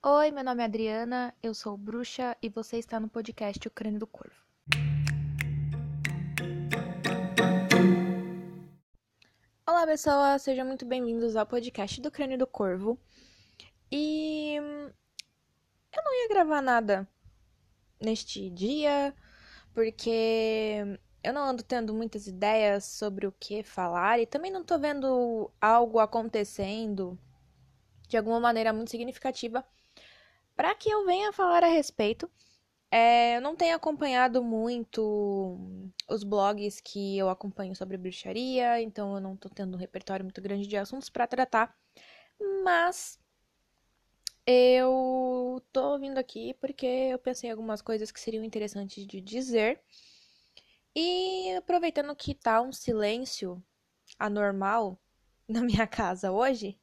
Oi, meu nome é Adriana, eu sou bruxa e você está no podcast O Crânio do Corvo. Olá, pessoas, sejam muito bem-vindos ao podcast do Crânio do Corvo. E hum, eu não ia gravar nada neste dia, porque eu não ando tendo muitas ideias sobre o que falar e também não tô vendo algo acontecendo de alguma maneira muito significativa para que eu venha falar a respeito. É, eu não tenho acompanhado muito os blogs que eu acompanho sobre bruxaria, então eu não tô tendo um repertório muito grande de assuntos para tratar, mas eu tô vindo aqui porque eu pensei em algumas coisas que seriam interessantes de dizer. E aproveitando que tá um silêncio anormal na minha casa hoje,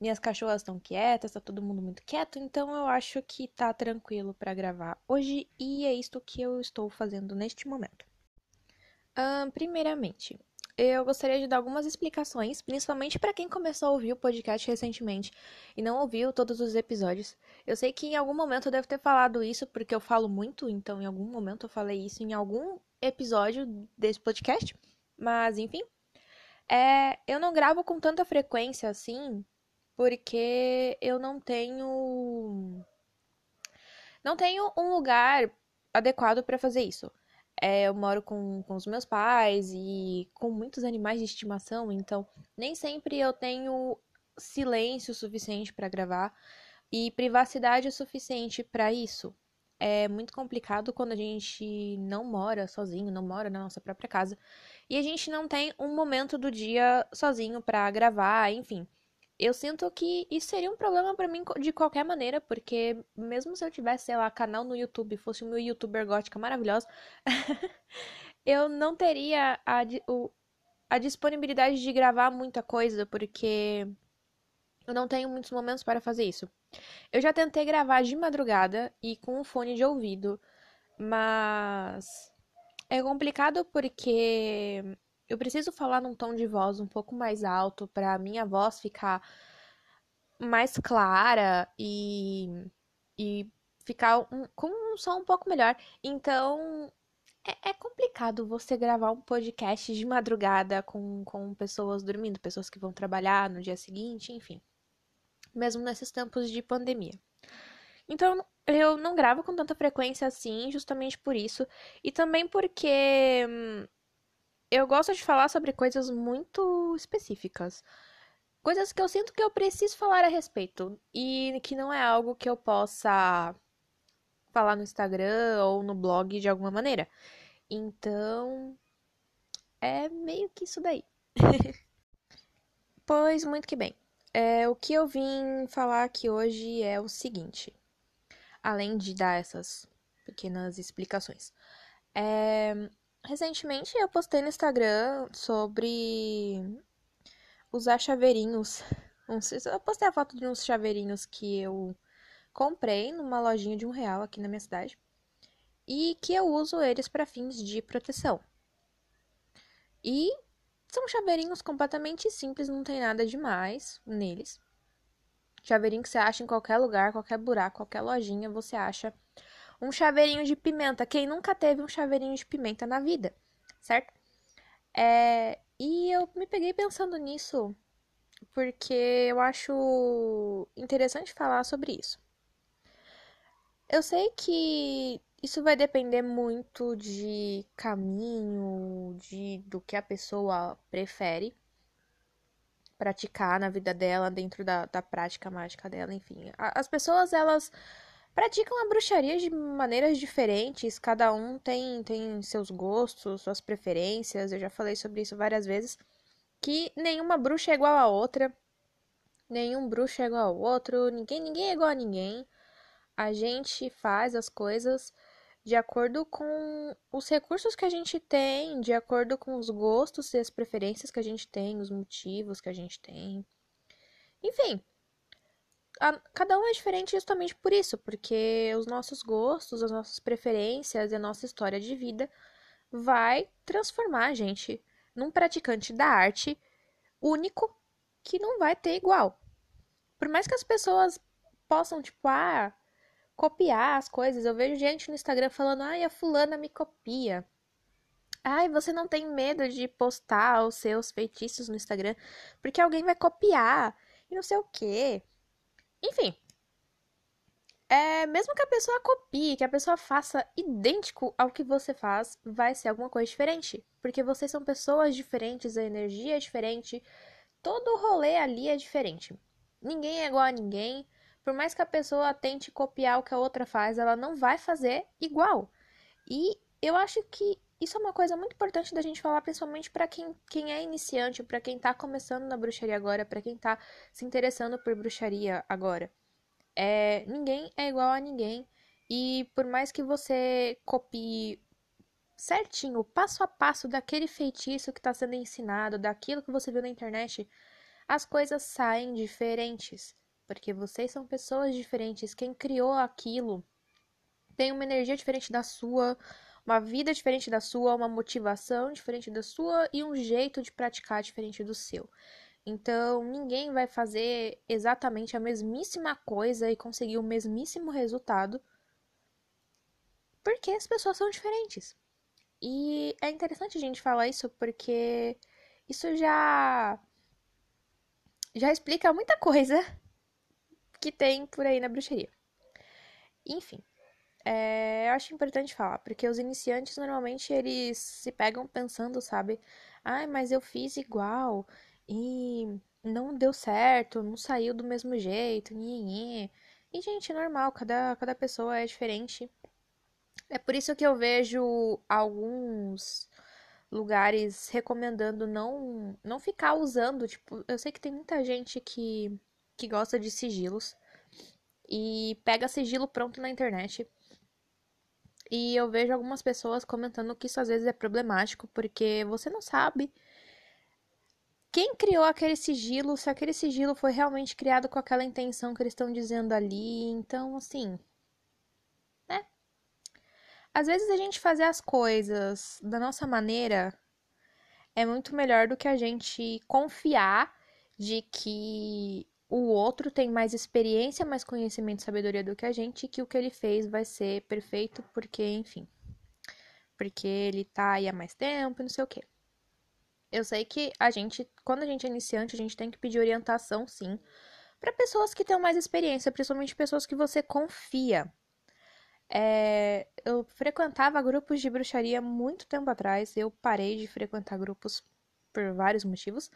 minhas cachorras estão quietas, tá todo mundo muito quieto, então eu acho que tá tranquilo para gravar hoje e é isto que eu estou fazendo neste momento. Um, primeiramente, eu gostaria de dar algumas explicações, principalmente para quem começou a ouvir o podcast recentemente e não ouviu todos os episódios. Eu sei que em algum momento eu devo ter falado isso, porque eu falo muito, então em algum momento eu falei isso em algum episódio desse podcast, mas enfim. É, eu não gravo com tanta frequência assim, porque eu não tenho não tenho um lugar adequado para fazer isso. É, eu moro com, com os meus pais e com muitos animais de estimação, então nem sempre eu tenho silêncio suficiente para gravar e privacidade suficiente para isso. É muito complicado quando a gente não mora sozinho, não mora na nossa própria casa e a gente não tem um momento do dia sozinho para gravar, enfim eu sinto que isso seria um problema para mim de qualquer maneira, porque mesmo se eu tivesse, sei lá, canal no YouTube, fosse uma youtuber gótica maravilhosa, eu não teria a, o, a disponibilidade de gravar muita coisa, porque eu não tenho muitos momentos para fazer isso. Eu já tentei gravar de madrugada e com um fone de ouvido, mas é complicado porque eu preciso falar num tom de voz um pouco mais alto para minha voz ficar mais clara e, e ficar um, com um som um pouco melhor. Então, é, é, complicado você gravar um podcast de madrugada com, com pessoas dormindo, pessoas que vão trabalhar no dia seguinte, enfim. Mesmo nesses tempos de pandemia. Então, eu não gravo com tanta frequência assim, justamente por isso. E também porque hum, eu gosto de falar sobre coisas muito específicas. Coisas que eu sinto que eu preciso falar a respeito. E que não é algo que eu possa falar no Instagram ou no blog de alguma maneira. Então, é meio que isso daí. pois, muito que bem. É, o que eu vim falar aqui hoje é o seguinte. Além de dar essas pequenas explicações. É, Recentemente eu postei no Instagram sobre usar chaveirinhos. Eu postei a foto de uns chaveirinhos que eu comprei numa lojinha de um real aqui na minha cidade e que eu uso eles para fins de proteção. E são chaveirinhos completamente simples, não tem nada demais neles. Chaveirinho que você acha em qualquer lugar, qualquer buraco, qualquer lojinha, você acha um chaveirinho de pimenta. Quem nunca teve um chaveirinho de pimenta na vida, certo? É, e eu me peguei pensando nisso porque eu acho interessante falar sobre isso. Eu sei que isso vai depender muito de caminho, de do que a pessoa prefere praticar na vida dela, dentro da, da prática mágica dela, enfim. As pessoas, elas praticam a bruxaria de maneiras diferentes, cada um tem, tem seus gostos, suas preferências, eu já falei sobre isso várias vezes, que nenhuma bruxa é igual a outra, nenhum bruxo é igual ao outro, ninguém, ninguém é igual a ninguém. A gente faz as coisas de acordo com os recursos que a gente tem, de acordo com os gostos e as preferências que a gente tem, os motivos que a gente tem. Enfim, a, cada um é diferente justamente por isso, porque os nossos gostos, as nossas preferências e a nossa história de vida vai transformar a gente num praticante da arte único que não vai ter igual. Por mais que as pessoas possam, tipo, ah, copiar as coisas. Eu vejo gente no Instagram falando, ai, a fulana me copia. Ai, você não tem medo de postar os seus feitiços no Instagram porque alguém vai copiar e não sei o quê. Enfim, é, mesmo que a pessoa copie, que a pessoa faça idêntico ao que você faz, vai ser alguma coisa diferente. Porque vocês são pessoas diferentes, a energia é diferente, todo o rolê ali é diferente. Ninguém é igual a ninguém. Por mais que a pessoa tente copiar o que a outra faz, ela não vai fazer igual. E eu acho que isso é uma coisa muito importante da gente falar, principalmente para quem, quem é iniciante, para quem tá começando na bruxaria agora, para quem tá se interessando por bruxaria agora. É, ninguém é igual a ninguém. E por mais que você copie certinho, passo a passo daquele feitiço que está sendo ensinado, daquilo que você viu na internet, as coisas saem diferentes. Porque vocês são pessoas diferentes. Quem criou aquilo tem uma energia diferente da sua, uma vida diferente da sua, uma motivação diferente da sua e um jeito de praticar diferente do seu. Então, ninguém vai fazer exatamente a mesmíssima coisa e conseguir o mesmíssimo resultado, porque as pessoas são diferentes. E é interessante a gente falar isso porque isso já já explica muita coisa que tem por aí na bruxaria. Enfim, é, eu acho importante falar, porque os iniciantes normalmente eles se pegam pensando, sabe? Ai, ah, mas eu fiz igual, e não deu certo, não saiu do mesmo jeito. E, gente, é normal, cada, cada pessoa é diferente. É por isso que eu vejo alguns lugares recomendando não não ficar usando, tipo, eu sei que tem muita gente que que gosta de sigilos e pega sigilo pronto na internet. E eu vejo algumas pessoas comentando que isso às vezes é problemático porque você não sabe quem criou aquele sigilo, se aquele sigilo foi realmente criado com aquela intenção que eles estão dizendo ali. Então, assim. Né? Às vezes a gente fazer as coisas da nossa maneira é muito melhor do que a gente confiar de que o outro tem mais experiência, mais conhecimento e sabedoria do que a gente e que o que ele fez vai ser perfeito porque, enfim. Porque ele tá aí há mais tempo e não sei o quê. Eu sei que a gente, quando a gente é iniciante, a gente tem que pedir orientação, sim, para pessoas que têm mais experiência, principalmente pessoas que você confia. É, eu frequentava grupos de bruxaria muito tempo atrás, eu parei de frequentar grupos por vários motivos,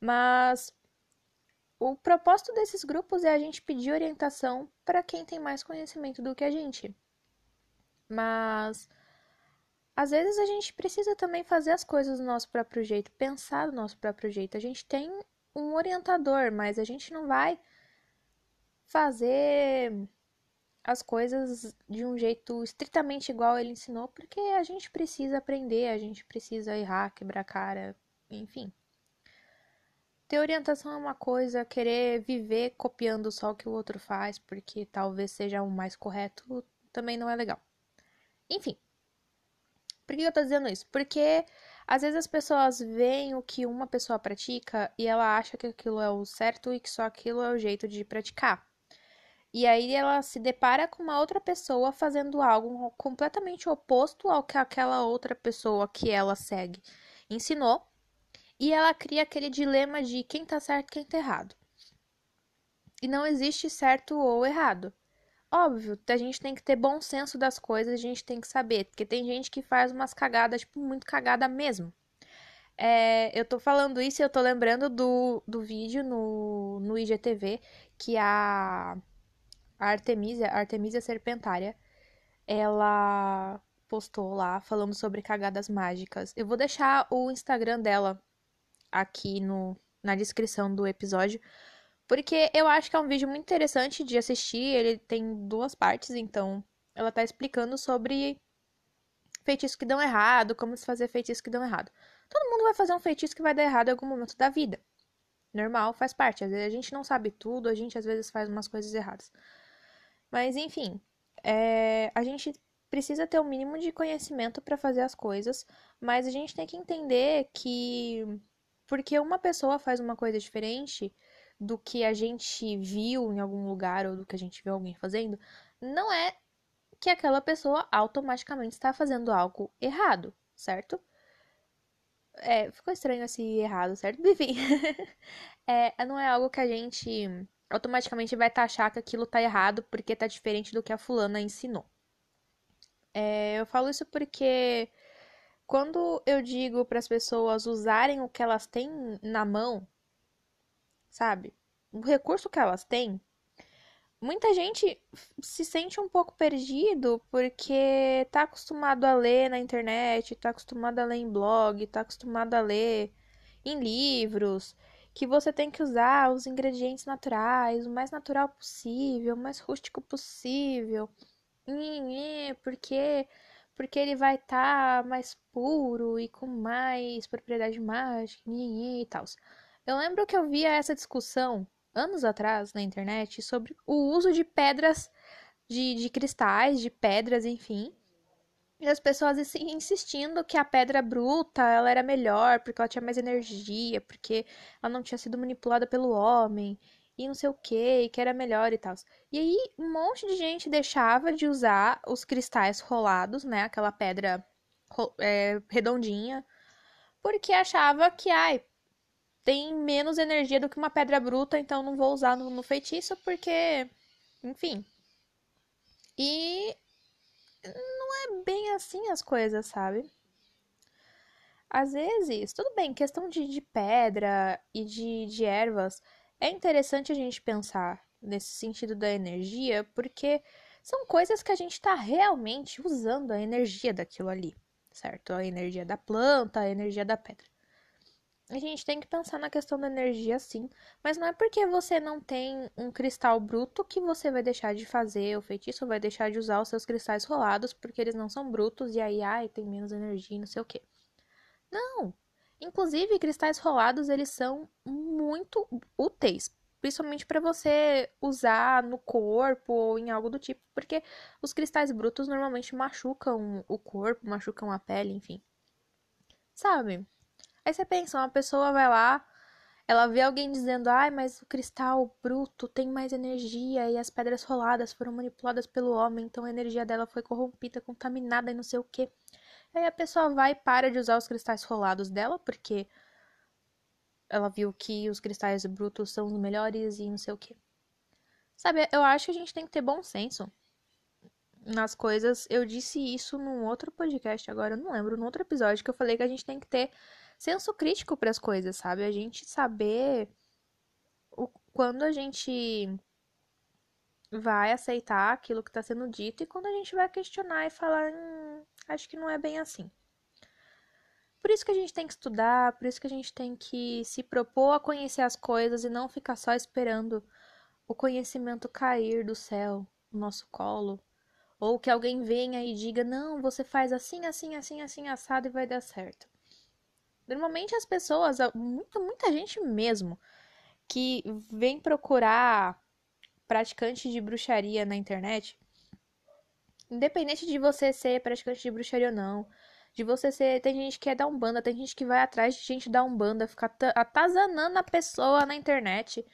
mas o propósito desses grupos é a gente pedir orientação para quem tem mais conhecimento do que a gente. Mas às vezes a gente precisa também fazer as coisas do nosso próprio jeito, pensar do nosso próprio jeito. A gente tem um orientador, mas a gente não vai fazer as coisas de um jeito estritamente igual ele ensinou, porque a gente precisa aprender, a gente precisa errar, quebrar cara, enfim. Ter orientação é uma coisa, querer viver copiando só o que o outro faz, porque talvez seja o mais correto, também não é legal. Enfim. Por que eu tô dizendo isso? Porque às vezes as pessoas veem o que uma pessoa pratica e ela acha que aquilo é o certo e que só aquilo é o jeito de praticar. E aí ela se depara com uma outra pessoa fazendo algo completamente oposto ao que aquela outra pessoa que ela segue ensinou. E ela cria aquele dilema de quem tá certo quem tá errado. E não existe certo ou errado. Óbvio, a gente tem que ter bom senso das coisas, a gente tem que saber, porque tem gente que faz umas cagadas, tipo, muito cagada mesmo. É, eu tô falando isso e eu tô lembrando do, do vídeo no, no IGTV que a, a Artemisia, a Artemisia Serpentária, ela postou lá falando sobre cagadas mágicas. Eu vou deixar o Instagram dela aqui no, na descrição do episódio porque eu acho que é um vídeo muito interessante de assistir. Ele tem duas partes, então ela tá explicando sobre feitiços que dão errado, como se fazer feitiços que dão errado. Todo mundo vai fazer um feitiço que vai dar errado em algum momento da vida. Normal, faz parte. Às vezes a gente não sabe tudo, a gente às vezes faz umas coisas erradas. Mas enfim, é... a gente precisa ter o um mínimo de conhecimento para fazer as coisas, mas a gente tem que entender que porque uma pessoa faz uma coisa diferente, do que a gente viu em algum lugar ou do que a gente viu alguém fazendo, não é que aquela pessoa automaticamente está fazendo algo errado, certo? É, ficou estranho esse errado, certo? Enfim, é, não é algo que a gente automaticamente vai taxar que aquilo tá errado porque tá diferente do que a fulana ensinou. É, eu falo isso porque quando eu digo para as pessoas usarem o que elas têm na mão, sabe? O recurso que elas têm, muita gente se sente um pouco perdido porque tá acostumado a ler na internet, tá acostumado a ler em blog, tá acostumado a ler em livros, que você tem que usar os ingredientes naturais, o mais natural possível, o mais rústico possível. Porque porque ele vai estar tá mais puro e com mais propriedade mágica e tal. Eu lembro que eu via essa discussão anos atrás na internet sobre o uso de pedras, de, de cristais, de pedras, enfim. E as pessoas insistindo que a pedra bruta ela era melhor porque ela tinha mais energia, porque ela não tinha sido manipulada pelo homem e não sei o que, que era melhor e tal. E aí um monte de gente deixava de usar os cristais rolados, né? Aquela pedra é, redondinha, porque achava que, ai, tem menos energia do que uma pedra bruta, então não vou usar no, no feitiço, porque, enfim. E não é bem assim as coisas, sabe? Às vezes, tudo bem, questão de, de pedra e de, de ervas é interessante a gente pensar nesse sentido da energia, porque são coisas que a gente está realmente usando a energia daquilo ali, certo? A energia da planta, a energia da pedra. A gente tem que pensar na questão da energia sim, mas não é porque você não tem um cristal bruto que você vai deixar de fazer o feitiço, vai deixar de usar os seus cristais rolados porque eles não são brutos e aí, ai, tem menos energia, não sei o que. Não! Inclusive, cristais rolados, eles são muito úteis, principalmente para você usar no corpo ou em algo do tipo, porque os cristais brutos normalmente machucam o corpo, machucam a pele, enfim. Sabe? Aí você pensa, uma pessoa vai lá, ela vê alguém dizendo: "Ai, mas o cristal bruto tem mais energia e as pedras roladas foram manipuladas pelo homem, então a energia dela foi corrompida, contaminada e não sei o quê". Aí a pessoa vai e para de usar os cristais rolados dela, porque ela viu que os cristais brutos são os melhores e não sei o que. Sabe, eu acho que a gente tem que ter bom senso nas coisas. Eu disse isso num outro podcast agora, eu não lembro, num outro episódio que eu falei que a gente tem que ter senso crítico para as coisas, sabe? A gente saber o, quando a gente vai aceitar aquilo que está sendo dito e quando a gente vai questionar e falar, hum, acho que não é bem assim. Por isso que a gente tem que estudar, por isso que a gente tem que se propor a conhecer as coisas e não ficar só esperando o conhecimento cair do céu no nosso colo. Ou que alguém venha e diga, não, você faz assim, assim, assim, assim, assado e vai dar certo. Normalmente as pessoas, muita, muita gente mesmo, que vem procurar praticante de bruxaria na internet, independente de você ser praticante de bruxaria ou não, de você ser. Tem gente que é da Umbanda, tem gente que vai atrás de gente da Umbanda, ficar atazanando a pessoa na internet,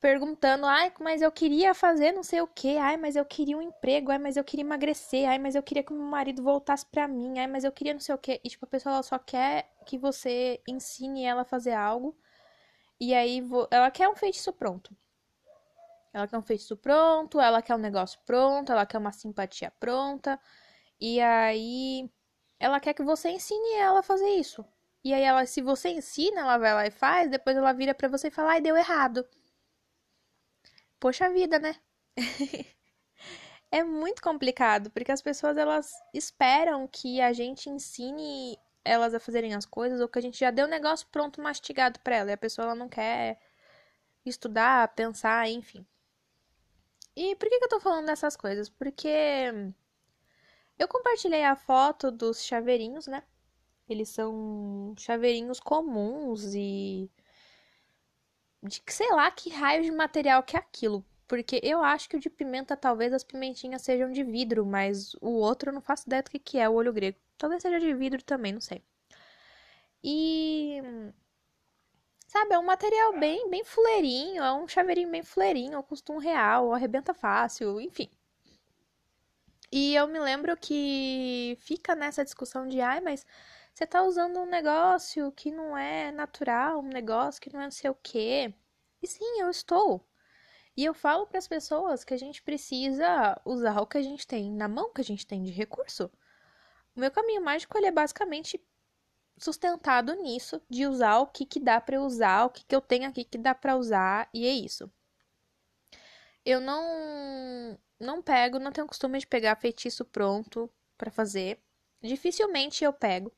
perguntando: ai, mas eu queria fazer não sei o que, ai, mas eu queria um emprego, ai, mas eu queria emagrecer, ai, mas eu queria que meu marido voltasse pra mim, ai, mas eu queria não sei o que. E, tipo, a pessoa só quer que você ensine ela a fazer algo. E aí ela quer um feitiço pronto. Ela quer um feitiço pronto, ela quer um negócio pronto, ela quer uma simpatia pronta. E aí ela quer que você ensine ela a fazer isso. E aí ela, se você ensina, ela vai lá e faz, depois ela vira para você e fala: "Ai, deu errado". Poxa vida, né? é muito complicado, porque as pessoas elas esperam que a gente ensine elas a fazerem as coisas ou que a gente já deu o negócio pronto mastigado para ela, e a pessoa ela não quer estudar, pensar, enfim. E por que, que eu tô falando dessas coisas? Porque eu compartilhei a foto dos chaveirinhos, né? Eles são chaveirinhos comuns e. De sei lá que raio de material que é aquilo. Porque eu acho que o de pimenta, talvez as pimentinhas sejam de vidro, mas o outro eu não faço ideia do que, que é, o olho grego. Talvez seja de vidro também, não sei. E. Sabe, é um material bem, bem fuleirinho, é um chaveirinho bem fuleirinho, custa um real, arrebenta fácil, enfim. E eu me lembro que fica nessa discussão de, ai, mas você tá usando um negócio que não é natural, um negócio que não é não sei o quê. E sim, eu estou. E eu falo para as pessoas que a gente precisa usar o que a gente tem na mão, que a gente tem de recurso. O meu caminho mágico ele é basicamente sustentado nisso, de usar o que, que dá para usar, o que, que eu tenho aqui que dá para usar, e é isso. Eu não não pego, não tenho costume de pegar feitiço pronto para fazer. Dificilmente eu pego.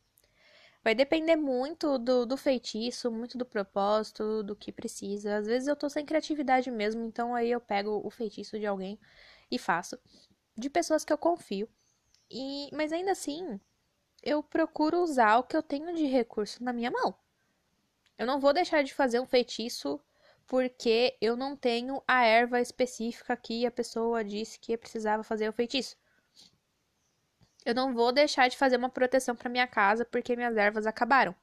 Vai depender muito do, do feitiço, muito do propósito, do que precisa. Às vezes eu tô sem criatividade mesmo, então aí eu pego o feitiço de alguém e faço. De pessoas que eu confio. E, mas ainda assim, eu procuro usar o que eu tenho de recurso na minha mão. Eu não vou deixar de fazer um feitiço porque eu não tenho a erva específica que a pessoa disse que precisava fazer o feitiço. Eu não vou deixar de fazer uma proteção para minha casa porque minhas ervas acabaram.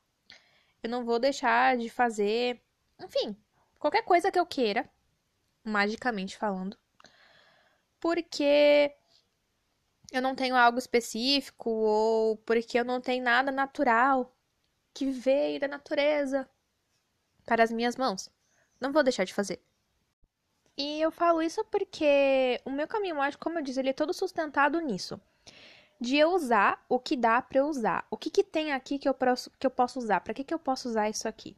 Eu não vou deixar de fazer, enfim, qualquer coisa que eu queira, magicamente falando, porque eu não tenho algo específico ou porque eu não tenho nada natural que veio da natureza para as minhas mãos. Não vou deixar de fazer. E eu falo isso porque o meu caminho mágico, como eu disse, ele é todo sustentado nisso. De eu usar o que dá para eu usar. O que, que tem aqui que eu posso, que eu posso usar? Para que, que eu posso usar isso aqui?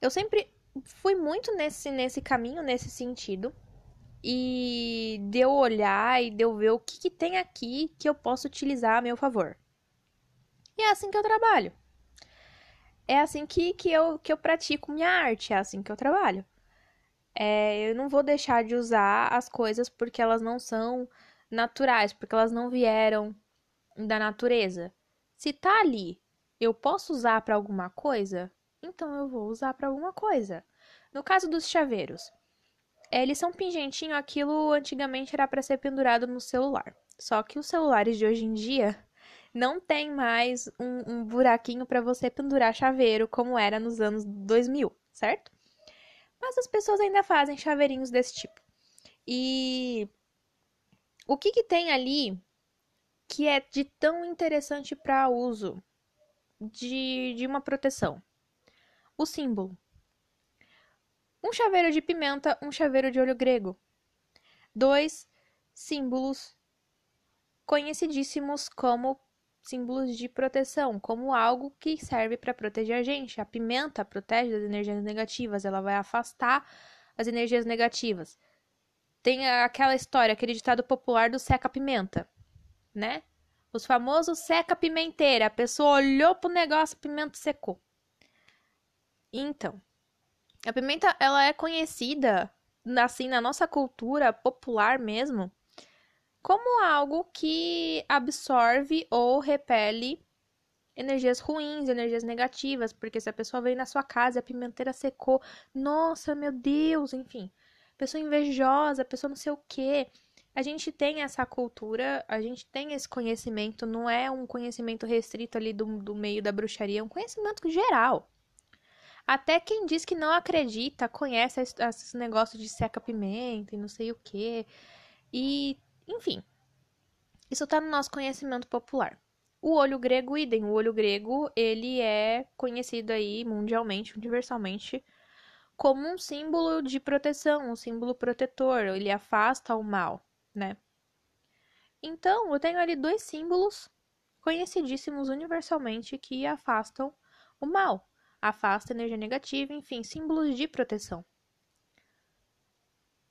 Eu sempre fui muito nesse, nesse caminho, nesse sentido e de eu olhar e de eu ver o que, que tem aqui que eu posso utilizar a meu favor. E é assim que eu trabalho. É assim que, que, eu, que eu pratico minha arte, é assim que eu trabalho. É, eu não vou deixar de usar as coisas porque elas não são naturais, porque elas não vieram da natureza. Se tá ali, eu posso usar para alguma coisa, então eu vou usar para alguma coisa. No caso dos chaveiros, eles são pingentinho, aquilo antigamente era para ser pendurado no celular. Só que os celulares de hoje em dia não tem mais um, um buraquinho para você pendurar chaveiro como era nos anos 2000, certo? Mas as pessoas ainda fazem chaveirinhos desse tipo. E o que, que tem ali que é de tão interessante para uso de, de uma proteção? O símbolo. Um chaveiro de pimenta, um chaveiro de olho grego. Dois símbolos conhecidíssimos como símbolos de proteção, como algo que serve para proteger a gente. A pimenta protege das energias negativas, ela vai afastar as energias negativas. Tem aquela história, aquele ditado popular do seca-pimenta, né? Os famosos seca-pimenteira. A pessoa olhou pro negócio, a pimenta secou. Então, a pimenta, ela é conhecida, assim, na nossa cultura popular mesmo, como algo que absorve ou repele energias ruins, energias negativas, porque se a pessoa veio na sua casa e a pimenteira secou, nossa, meu Deus, enfim, pessoa invejosa, pessoa não sei o quê. A gente tem essa cultura, a gente tem esse conhecimento, não é um conhecimento restrito ali do, do meio da bruxaria, é um conhecimento geral. Até quem diz que não acredita conhece esses negócios de seca-pimenta e não sei o que. E, enfim, isso está no nosso conhecimento popular. O olho grego, idem. O olho grego, ele é conhecido aí mundialmente, universalmente, como um símbolo de proteção, um símbolo protetor. Ele afasta o mal, né? Então, eu tenho ali dois símbolos conhecidíssimos universalmente que afastam o mal afasta energia negativa, enfim, símbolos de proteção.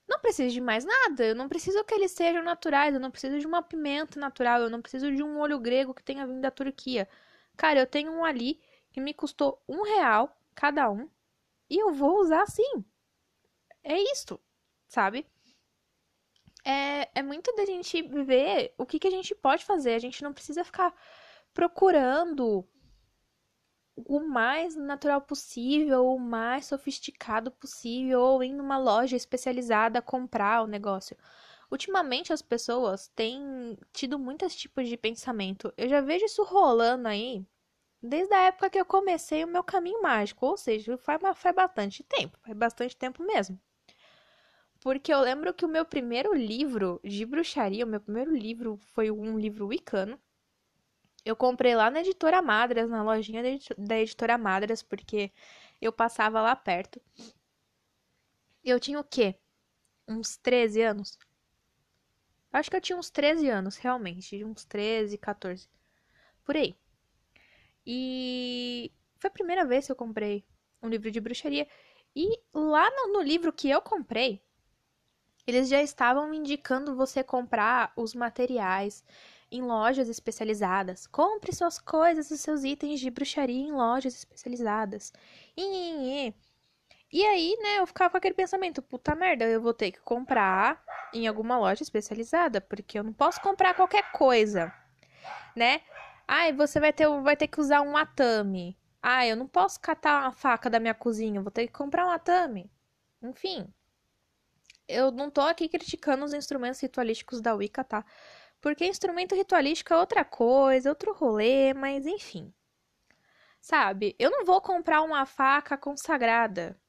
Não preciso de mais nada, eu não preciso que eles sejam naturais, eu não preciso de uma pimenta natural, eu não preciso de um olho grego que tenha vindo da Turquia. Cara, eu tenho um ali que me custou um real cada um e eu vou usar assim. É isto, sabe? É, é muito da gente ver o que, que a gente pode fazer. A gente não precisa ficar procurando o mais natural possível, o mais sofisticado possível, ou ir numa loja especializada comprar o negócio. Ultimamente as pessoas têm tido muitos tipos de pensamento. Eu já vejo isso rolando aí desde a época que eu comecei o meu caminho mágico, ou seja, faz, faz bastante tempo, faz bastante tempo mesmo. Porque eu lembro que o meu primeiro livro de bruxaria, o meu primeiro livro foi um livro wicano. Eu comprei lá na editora Madras, na lojinha da editora Madras, porque eu passava lá perto. Eu tinha o quê? Uns 13 anos? Acho que eu tinha uns 13 anos, realmente. Uns 13, 14. Por aí. E foi a primeira vez que eu comprei um livro de bruxaria. E lá no, no livro que eu comprei, eles já estavam indicando você comprar os materiais em lojas especializadas. Compre suas coisas e seus itens de bruxaria em lojas especializadas. E, e aí, né, eu ficava com aquele pensamento, puta merda, eu vou ter que comprar em alguma loja especializada, porque eu não posso comprar qualquer coisa, né? Ai, você vai ter, vai ter que usar um atame. Ah, eu não posso catar uma faca da minha cozinha, vou ter que comprar um atame. Enfim, eu não tô aqui criticando os instrumentos ritualísticos da Wicca, tá? Porque instrumento ritualístico é outra coisa, outro rolê, mas enfim. Sabe, eu não vou comprar uma faca consagrada,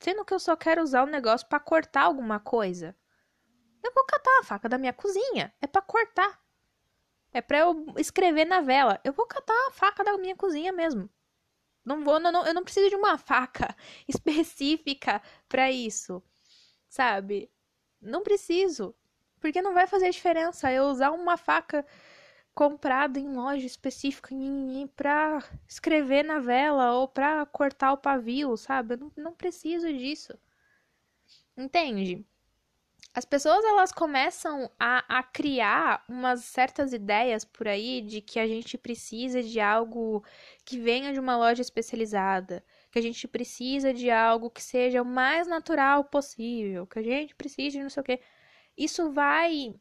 sendo que eu só quero usar o negócio para cortar alguma coisa. Eu vou catar a faca da minha cozinha, é para cortar. É para eu escrever na vela. Eu vou catar a faca da minha cozinha mesmo. Não vou, não, eu não preciso de uma faca específica para isso sabe? Não preciso. Porque não vai fazer diferença eu usar uma faca comprada em loja específica para escrever na vela ou para cortar o pavio, sabe? Eu não, não preciso disso. Entende? As pessoas elas começam a, a criar umas certas ideias por aí de que a gente precisa de algo que venha de uma loja especializada, que a gente precisa de algo que seja o mais natural possível, que a gente precisa de não sei o quê. Isso vai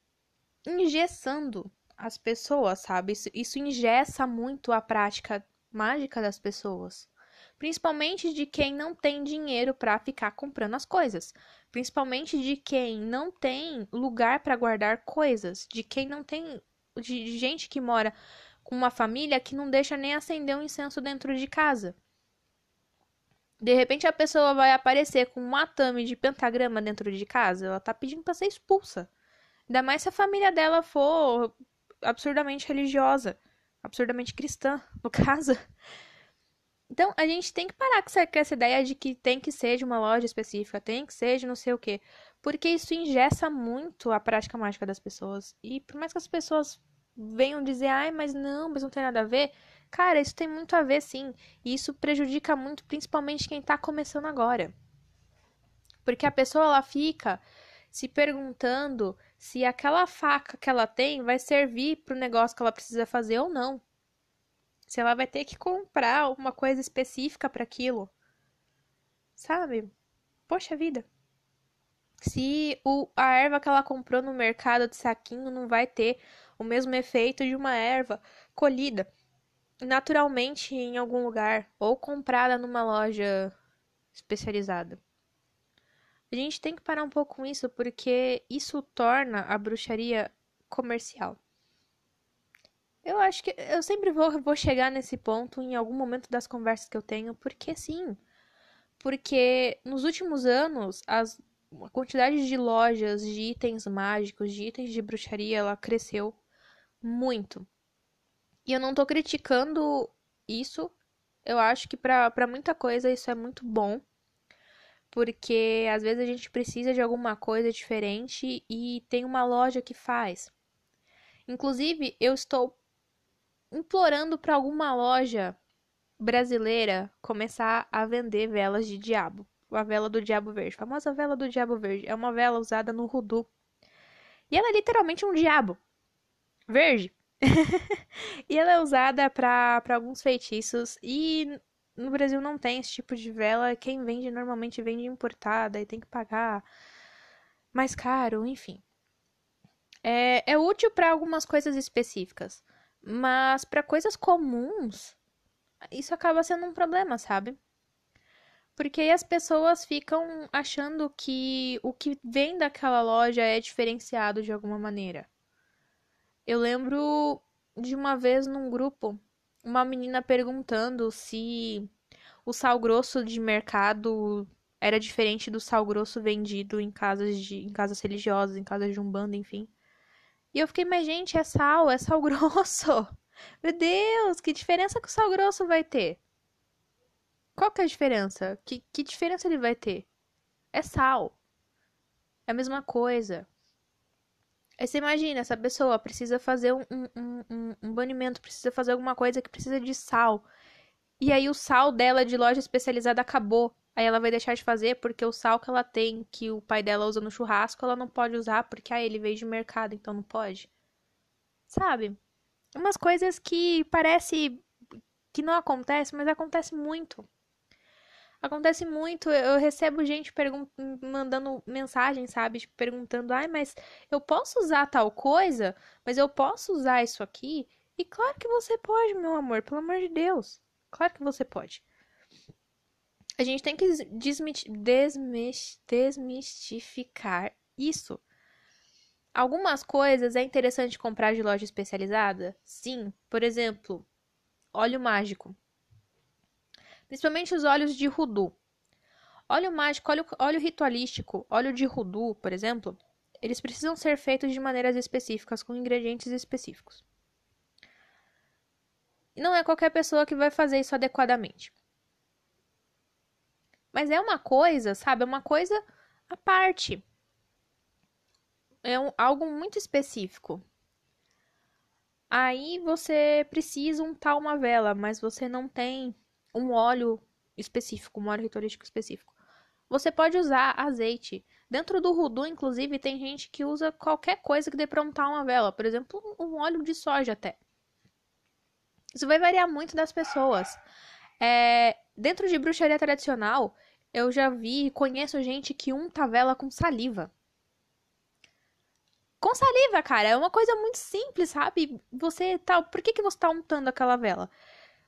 engessando as pessoas, sabe? Isso, isso engessa muito a prática mágica das pessoas. Principalmente de quem não tem dinheiro para ficar comprando as coisas. Principalmente de quem não tem lugar para guardar coisas. De quem não tem. De gente que mora com uma família que não deixa nem acender um incenso dentro de casa. De repente a pessoa vai aparecer com um atame de pentagrama dentro de casa, ela tá pedindo para ser expulsa. Ainda mais se a família dela for absurdamente religiosa, absurdamente cristã, no caso. Então, a gente tem que parar com essa, ideia de que tem que ser de uma loja específica, tem que ser de não sei o quê. Porque isso ingessa muito a prática mágica das pessoas. E por mais que as pessoas venham dizer, ai, mas não, mas não tem nada a ver, Cara, isso tem muito a ver, sim. E isso prejudica muito, principalmente quem tá começando agora. Porque a pessoa ela fica se perguntando se aquela faca que ela tem vai servir pro negócio que ela precisa fazer ou não. Se ela vai ter que comprar uma coisa específica para aquilo. Sabe? Poxa vida. Se o, a erva que ela comprou no mercado de saquinho não vai ter o mesmo efeito de uma erva colhida naturalmente em algum lugar ou comprada numa loja especializada. A gente tem que parar um pouco com isso porque isso torna a bruxaria comercial. Eu acho que eu sempre vou, vou chegar nesse ponto em algum momento das conversas que eu tenho, porque sim. Porque nos últimos anos, as, a quantidade de lojas de itens mágicos, de itens de bruxaria, ela cresceu muito. E eu não tô criticando isso. Eu acho que para muita coisa isso é muito bom. Porque às vezes a gente precisa de alguma coisa diferente e tem uma loja que faz. Inclusive, eu estou implorando para alguma loja brasileira começar a vender velas de diabo. A vela do diabo verde, a famosa vela do diabo verde. É uma vela usada no Rudu. E ela é literalmente um diabo verde. e ela é usada para alguns feitiços e no Brasil não tem esse tipo de vela. Quem vende normalmente vende importada e tem que pagar mais caro, enfim. É, é útil para algumas coisas específicas, mas para coisas comuns, isso acaba sendo um problema, sabe? Porque as pessoas ficam achando que o que vem daquela loja é diferenciado de alguma maneira. Eu lembro de uma vez num grupo uma menina perguntando se o sal grosso de mercado era diferente do sal grosso vendido em casas de em casas religiosas, em casas de umbanda, enfim. E eu fiquei, mas gente, é sal, é sal grosso. Meu Deus, que diferença que o sal grosso vai ter? Qual que é a diferença? Que, que diferença ele vai ter? É sal. É a mesma coisa. Aí você imagina, essa pessoa precisa fazer um, um, um, um banimento, precisa fazer alguma coisa que precisa de sal. E aí o sal dela de loja especializada acabou. Aí ela vai deixar de fazer porque o sal que ela tem, que o pai dela usa no churrasco, ela não pode usar porque ah, ele veio de mercado, então não pode. Sabe? Umas coisas que parece que não acontece, mas acontece muito. Acontece muito, eu recebo gente mandando mensagem, sabe? Tipo, perguntando, ai, mas eu posso usar tal coisa? Mas eu posso usar isso aqui? E claro que você pode, meu amor, pelo amor de Deus. Claro que você pode. A gente tem que desmistificar isso. Algumas coisas é interessante comprar de loja especializada? Sim. Por exemplo, óleo mágico. Principalmente os óleos de Rudu. Óleo mágico, óleo, óleo ritualístico, óleo de Rudu, por exemplo, eles precisam ser feitos de maneiras específicas, com ingredientes específicos. E não é qualquer pessoa que vai fazer isso adequadamente. Mas é uma coisa, sabe? É uma coisa à parte. É um, algo muito específico. Aí você precisa untar uma vela, mas você não tem um óleo específico, um óleo ritualístico específico. Você pode usar azeite. Dentro do Rudu, inclusive, tem gente que usa qualquer coisa que dê pra untar uma vela. Por exemplo, um óleo de soja até. Isso vai variar muito das pessoas. É, dentro de bruxaria tradicional, eu já vi e conheço gente que unta vela com saliva. Com saliva, cara, é uma coisa muito simples, sabe? Você tá. Por que, que você tá untando aquela vela?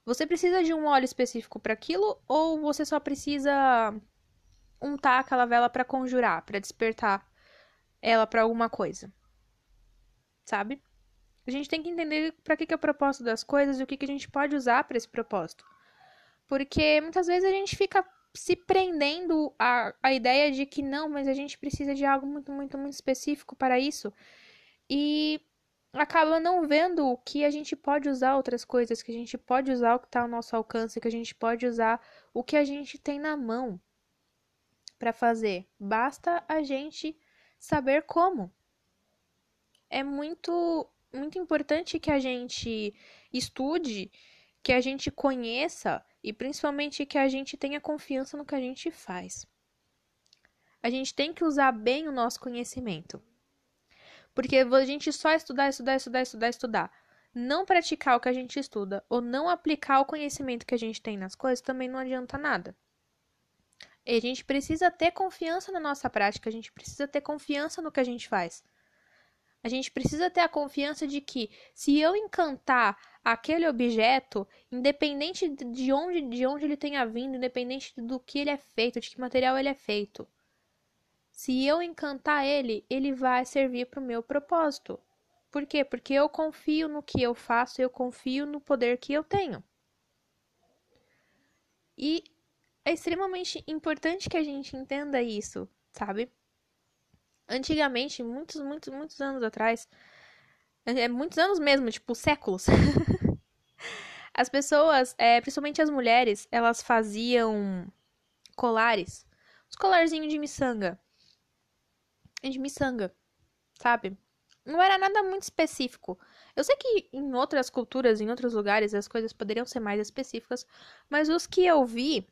Você precisa de um óleo específico para aquilo ou você só precisa untar aquela vela para conjurar, para despertar ela para alguma coisa? Sabe? A gente tem que entender para que, que é o propósito das coisas e o que, que a gente pode usar para esse propósito. Porque muitas vezes a gente fica se prendendo à, à ideia de que não, mas a gente precisa de algo muito, muito, muito específico para isso. E acaba não vendo que a gente pode usar outras coisas, que a gente pode usar o que está ao nosso alcance, que a gente pode usar o que a gente tem na mão para fazer. Basta a gente saber como. É muito muito importante que a gente estude, que a gente conheça e principalmente que a gente tenha confiança no que a gente faz. A gente tem que usar bem o nosso conhecimento. Porque a gente só estudar, estudar, estudar, estudar, estudar, não praticar o que a gente estuda ou não aplicar o conhecimento que a gente tem nas coisas também não adianta nada. E a gente precisa ter confiança na nossa prática, a gente precisa ter confiança no que a gente faz. A gente precisa ter a confiança de que se eu encantar aquele objeto, independente de onde, de onde ele tenha vindo, independente do que ele é feito, de que material ele é feito, se eu encantar ele, ele vai servir para o meu propósito. Por quê? Porque eu confio no que eu faço, eu confio no poder que eu tenho. E é extremamente importante que a gente entenda isso, sabe? Antigamente, muitos, muitos, muitos anos atrás, é muitos anos mesmo, tipo séculos. as pessoas, é, principalmente as mulheres, elas faziam colares, os colarzinhos de miçanga de miçanga, sabe? Não era nada muito específico. Eu sei que em outras culturas, em outros lugares, as coisas poderiam ser mais específicas, mas os que eu vi,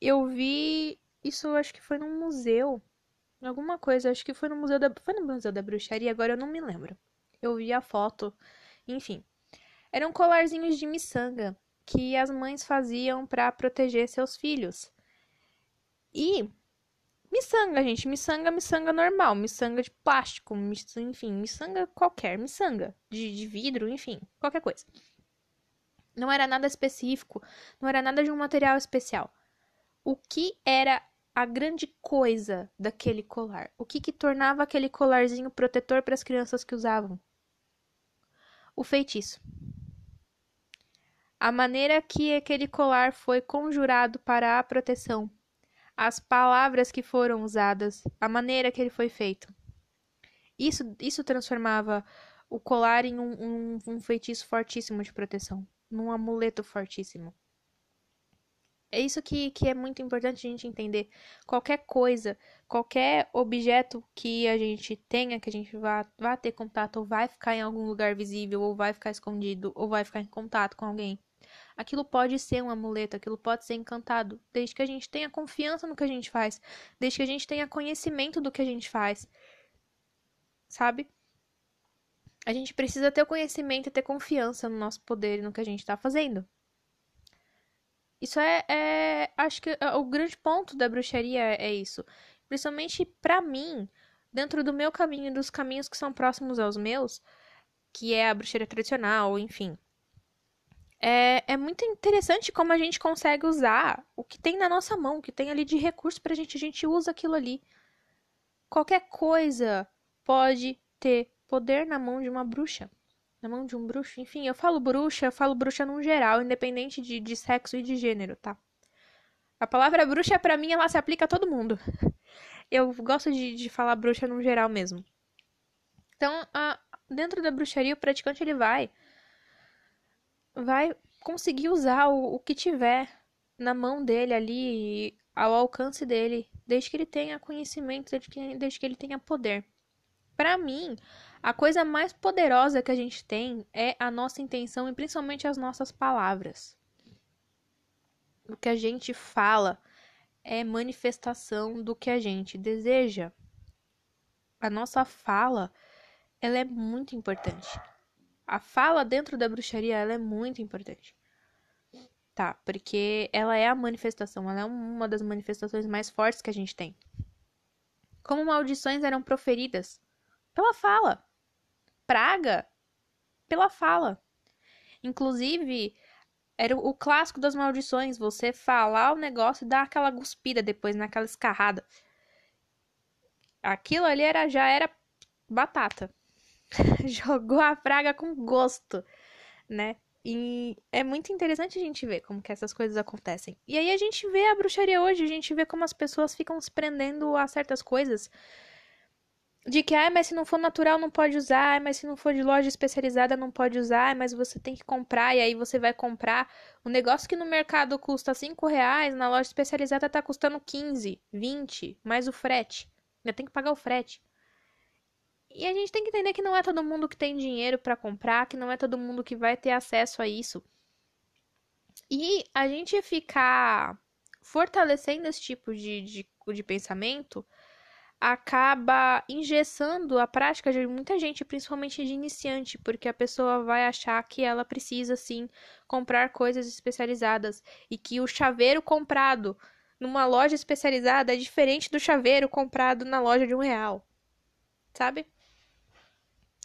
eu vi isso acho que foi num museu, alguma coisa, acho que foi no museu da, foi no museu da bruxaria, agora eu não me lembro. Eu vi a foto, enfim. Eram colarzinhos de miçanga que as mães faziam para proteger seus filhos. E Miçanga, gente. Miçanga, miçanga normal. Miçanga de plástico. Miçanga, enfim, miçanga qualquer. Miçanga. De, de vidro, enfim. Qualquer coisa. Não era nada específico. Não era nada de um material especial. O que era a grande coisa daquele colar? O que que tornava aquele colarzinho protetor para as crianças que usavam? O feitiço. a maneira que aquele colar foi conjurado para a proteção, as palavras que foram usadas, a maneira que ele foi feito. Isso, isso transformava o colar em um, um, um feitiço fortíssimo de proteção, num amuleto fortíssimo. É isso que, que é muito importante a gente entender. Qualquer coisa, qualquer objeto que a gente tenha, que a gente vá, vá ter contato, ou vai ficar em algum lugar visível, ou vai ficar escondido, ou vai ficar em contato com alguém. Aquilo pode ser um amuleto, aquilo pode ser encantado, desde que a gente tenha confiança no que a gente faz, desde que a gente tenha conhecimento do que a gente faz. Sabe? A gente precisa ter o conhecimento e ter confiança no nosso poder e no que a gente está fazendo. Isso é, é, acho que é, o grande ponto da bruxaria é isso. Principalmente para mim, dentro do meu caminho e dos caminhos que são próximos aos meus, que é a bruxaria tradicional, enfim. É, é muito interessante como a gente consegue usar o que tem na nossa mão, o que tem ali de recurso pra gente, a gente usa aquilo ali. Qualquer coisa pode ter poder na mão de uma bruxa na mão de um bruxo. Enfim, eu falo bruxa, eu falo bruxa num geral, independente de, de sexo e de gênero, tá? A palavra bruxa, para mim, ela se aplica a todo mundo. Eu gosto de, de falar bruxa num geral mesmo. Então, a, dentro da bruxaria, o praticante ele vai vai conseguir usar o, o que tiver na mão dele ali, ao alcance dele, desde que ele tenha conhecimento, desde que, desde que ele tenha poder. Para mim, a coisa mais poderosa que a gente tem é a nossa intenção e principalmente as nossas palavras. O que a gente fala é manifestação do que a gente deseja. A nossa fala, ela é muito importante. A fala dentro da bruxaria, ela é muito importante. Tá, porque ela é a manifestação, ela é uma das manifestações mais fortes que a gente tem. Como maldições eram proferidas pela fala praga pela fala. Inclusive, era o clássico das maldições, você falar o negócio e dar aquela guspida depois naquela escarrada. Aquilo ali era, já era batata. Jogou a praga com gosto, né? E é muito interessante a gente ver como que essas coisas acontecem. E aí a gente vê a bruxaria hoje, a gente vê como as pessoas ficam se prendendo a certas coisas de que, ah, mas se não for natural não pode usar, mas se não for de loja especializada não pode usar, mas você tem que comprar, e aí você vai comprar um negócio que no mercado custa 5 reais, na loja especializada tá custando 15, 20, mais o frete. Ainda tem que pagar o frete. E a gente tem que entender que não é todo mundo que tem dinheiro para comprar, que não é todo mundo que vai ter acesso a isso. E a gente ficar fortalecendo esse tipo de, de, de pensamento acaba engessando a prática de muita gente, principalmente de iniciante, porque a pessoa vai achar que ela precisa sim comprar coisas especializadas e que o chaveiro comprado numa loja especializada é diferente do chaveiro comprado na loja de um real, sabe?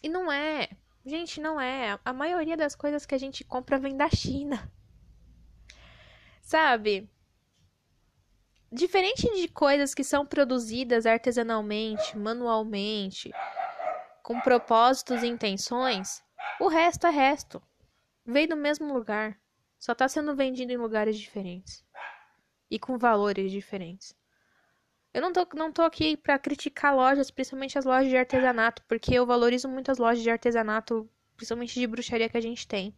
E não é, gente, não é. A maioria das coisas que a gente compra vem da China, sabe? Diferente de coisas que são produzidas artesanalmente, manualmente, com propósitos e intenções, o resto é resto. Veio do mesmo lugar, só está sendo vendido em lugares diferentes e com valores diferentes. Eu não tô, não tô aqui para criticar lojas, principalmente as lojas de artesanato, porque eu valorizo muito as lojas de artesanato, principalmente de bruxaria que a gente tem.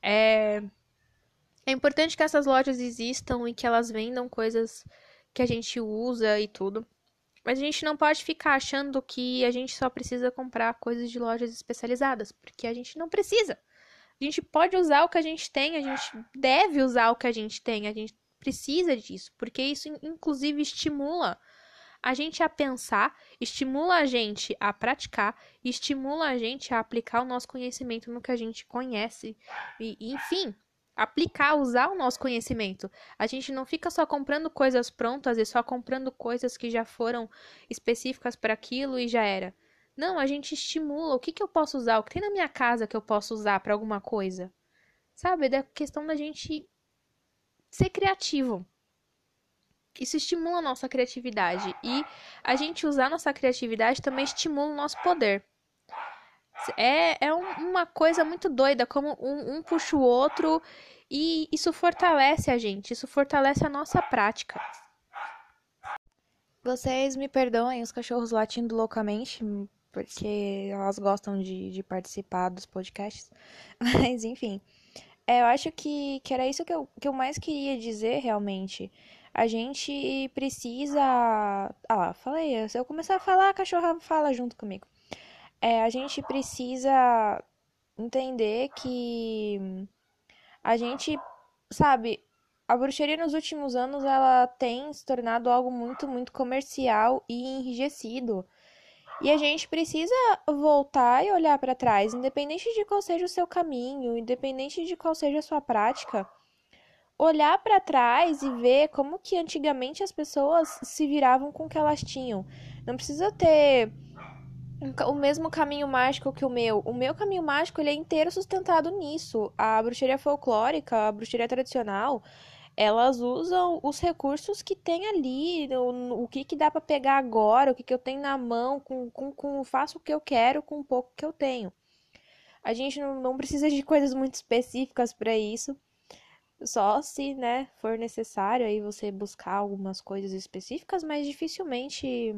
É, é importante que essas lojas existam e que elas vendam coisas que a gente usa e tudo. Mas a gente não pode ficar achando que a gente só precisa comprar coisas de lojas especializadas, porque a gente não precisa. A gente pode usar o que a gente tem, a gente deve usar o que a gente tem, a gente precisa disso, porque isso inclusive estimula a gente a pensar, estimula a gente a praticar, estimula a gente a aplicar o nosso conhecimento no que a gente conhece. E, enfim, aplicar, usar o nosso conhecimento. A gente não fica só comprando coisas prontas e só comprando coisas que já foram específicas para aquilo e já era. Não, a gente estimula o que, que eu posso usar, o que tem na minha casa que eu posso usar para alguma coisa. Sabe? É questão da gente ser criativo. Isso estimula a nossa criatividade. E a gente usar nossa criatividade também estimula o nosso poder. É, é um- uma coisa muito doida, como um, um puxa o outro e isso fortalece a gente, isso fortalece a nossa prática. Vocês me perdoem os cachorros latindo loucamente, porque elas gostam de, de participar dos podcasts. Mas, enfim, é, eu acho que, que era isso que eu, que eu mais queria dizer realmente. A gente precisa. Ah lá, falei. Se eu começar a falar, a cachorra fala junto comigo. É, a gente precisa entender que a gente, sabe, a bruxaria nos últimos anos ela tem se tornado algo muito, muito comercial e enrijecido. E a gente precisa voltar e olhar para trás, independente de qual seja o seu caminho, independente de qual seja a sua prática. Olhar para trás e ver como que antigamente as pessoas se viravam com o que elas tinham. Não precisa ter o mesmo caminho mágico que o meu. O meu caminho mágico ele é inteiro sustentado nisso. A bruxaria folclórica, a bruxaria tradicional, elas usam os recursos que tem ali, o, o que que dá para pegar agora, o que que eu tenho na mão, com, com, com faço o que eu quero com o pouco que eu tenho. A gente não, não precisa de coisas muito específicas para isso. Só se, né, for necessário aí você buscar algumas coisas específicas, mas dificilmente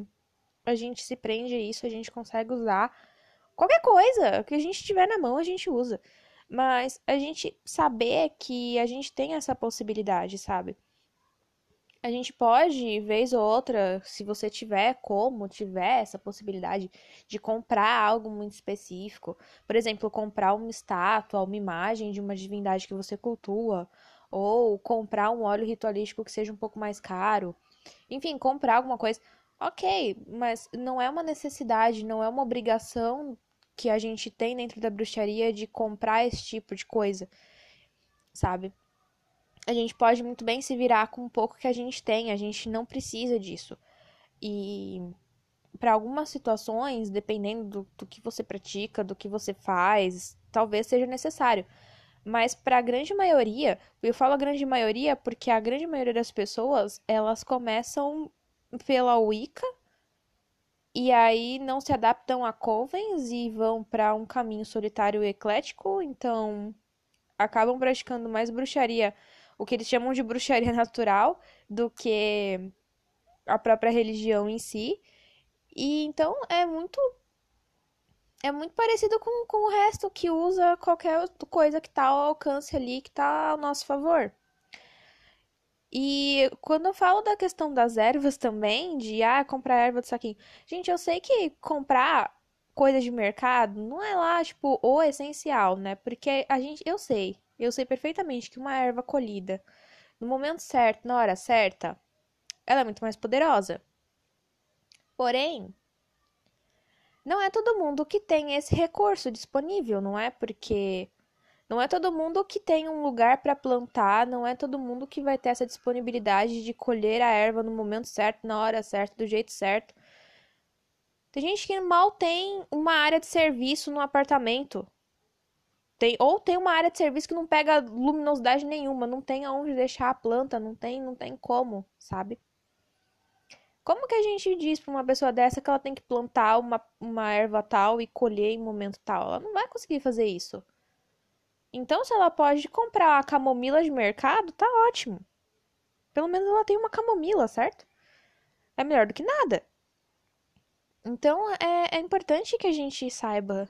a gente se prende a isso, a gente consegue usar qualquer coisa que a gente tiver na mão, a gente usa. Mas a gente saber que a gente tem essa possibilidade, sabe? A gente pode, vez ou outra, se você tiver como, tiver essa possibilidade de comprar algo muito específico, por exemplo, comprar uma estátua, uma imagem de uma divindade que você cultua, ou comprar um óleo ritualístico que seja um pouco mais caro. Enfim, comprar alguma coisa. Ok, mas não é uma necessidade, não é uma obrigação que a gente tem dentro da bruxaria de comprar esse tipo de coisa, sabe? A gente pode muito bem se virar com um pouco que a gente tem, a gente não precisa disso. E para algumas situações, dependendo do, do, que você pratica, do que você faz, talvez seja necessário. Mas para a grande maioria, eu falo a grande maioria porque a grande maioria das pessoas, elas começam pela Wicca e aí não se adaptam a covens e vão para um caminho solitário e eclético, então acabam praticando mais bruxaria, o que eles chamam de bruxaria natural, do que a própria religião em si. E então é muito é muito parecido com, com o resto que usa qualquer coisa que tá ao alcance ali, que tá ao nosso favor. E quando eu falo da questão das ervas também, de ah, comprar erva do saquinho. Gente, eu sei que comprar coisa de mercado não é lá, tipo, o essencial, né? Porque a gente, eu sei, eu sei perfeitamente que uma erva colhida no momento certo, na hora certa, ela é muito mais poderosa. Porém, não é todo mundo que tem esse recurso disponível, não é? Porque não é todo mundo que tem um lugar para plantar, não é todo mundo que vai ter essa disponibilidade de colher a erva no momento certo, na hora certa, do jeito certo. Tem gente que mal tem uma área de serviço no apartamento. Tem, ou tem uma área de serviço que não pega luminosidade nenhuma, não tem aonde deixar a planta, não tem, não tem como, sabe? Como que a gente diz para uma pessoa dessa que ela tem que plantar uma, uma erva tal e colher em momento tal? Ela não vai conseguir fazer isso. Então, se ela pode comprar a camomila de mercado, tá ótimo. Pelo menos ela tem uma camomila, certo? É melhor do que nada. Então, é, é importante que a gente saiba.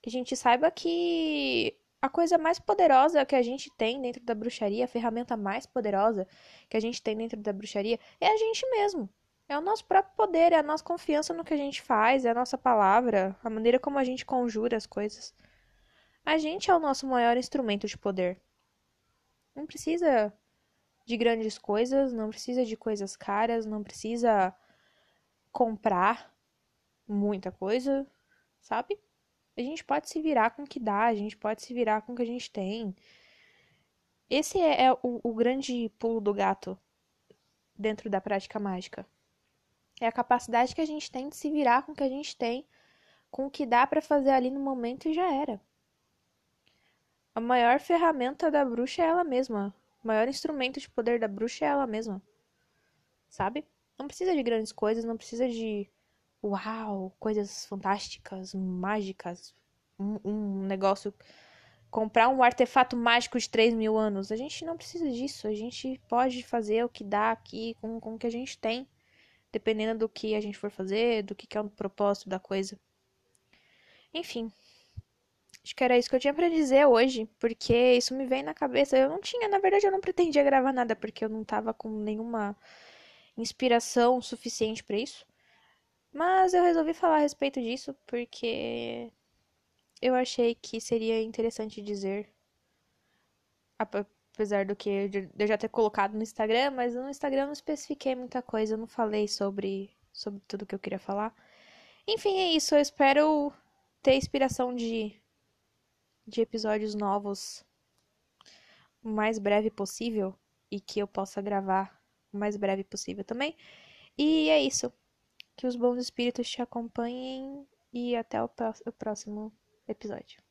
Que a gente saiba que a coisa mais poderosa que a gente tem dentro da bruxaria, a ferramenta mais poderosa que a gente tem dentro da bruxaria, é a gente mesmo. É o nosso próprio poder, é a nossa confiança no que a gente faz, é a nossa palavra, a maneira como a gente conjura as coisas. A gente é o nosso maior instrumento de poder. Não precisa de grandes coisas, não precisa de coisas caras, não precisa comprar muita coisa, sabe? A gente pode se virar com o que dá, a gente pode se virar com o que a gente tem. Esse é, é o, o grande pulo do gato dentro da prática mágica. É a capacidade que a gente tem de se virar com o que a gente tem, com o que dá para fazer ali no momento e já era. A maior ferramenta da bruxa é ela mesma. O maior instrumento de poder da bruxa é ela mesma. Sabe? Não precisa de grandes coisas, não precisa de uau, coisas fantásticas, mágicas, um, um negócio. Comprar um artefato mágico de 3 mil anos. A gente não precisa disso. A gente pode fazer o que dá aqui com, com o que a gente tem. Dependendo do que a gente for fazer, do que, que é o propósito da coisa. Enfim. Acho que era isso que eu tinha para dizer hoje, porque isso me veio na cabeça. Eu não tinha, na verdade, eu não pretendia gravar nada, porque eu não tava com nenhuma inspiração suficiente para isso. Mas eu resolvi falar a respeito disso porque eu achei que seria interessante dizer, apesar do que eu já ter colocado no Instagram, mas no Instagram eu não especifiquei muita coisa, eu não falei sobre, sobre tudo que eu queria falar. Enfim, é isso. Eu espero ter inspiração de, de episódios novos o mais breve possível e que eu possa gravar o mais breve possível também. E é isso. Que os bons espíritos te acompanhem e até o próximo episódio.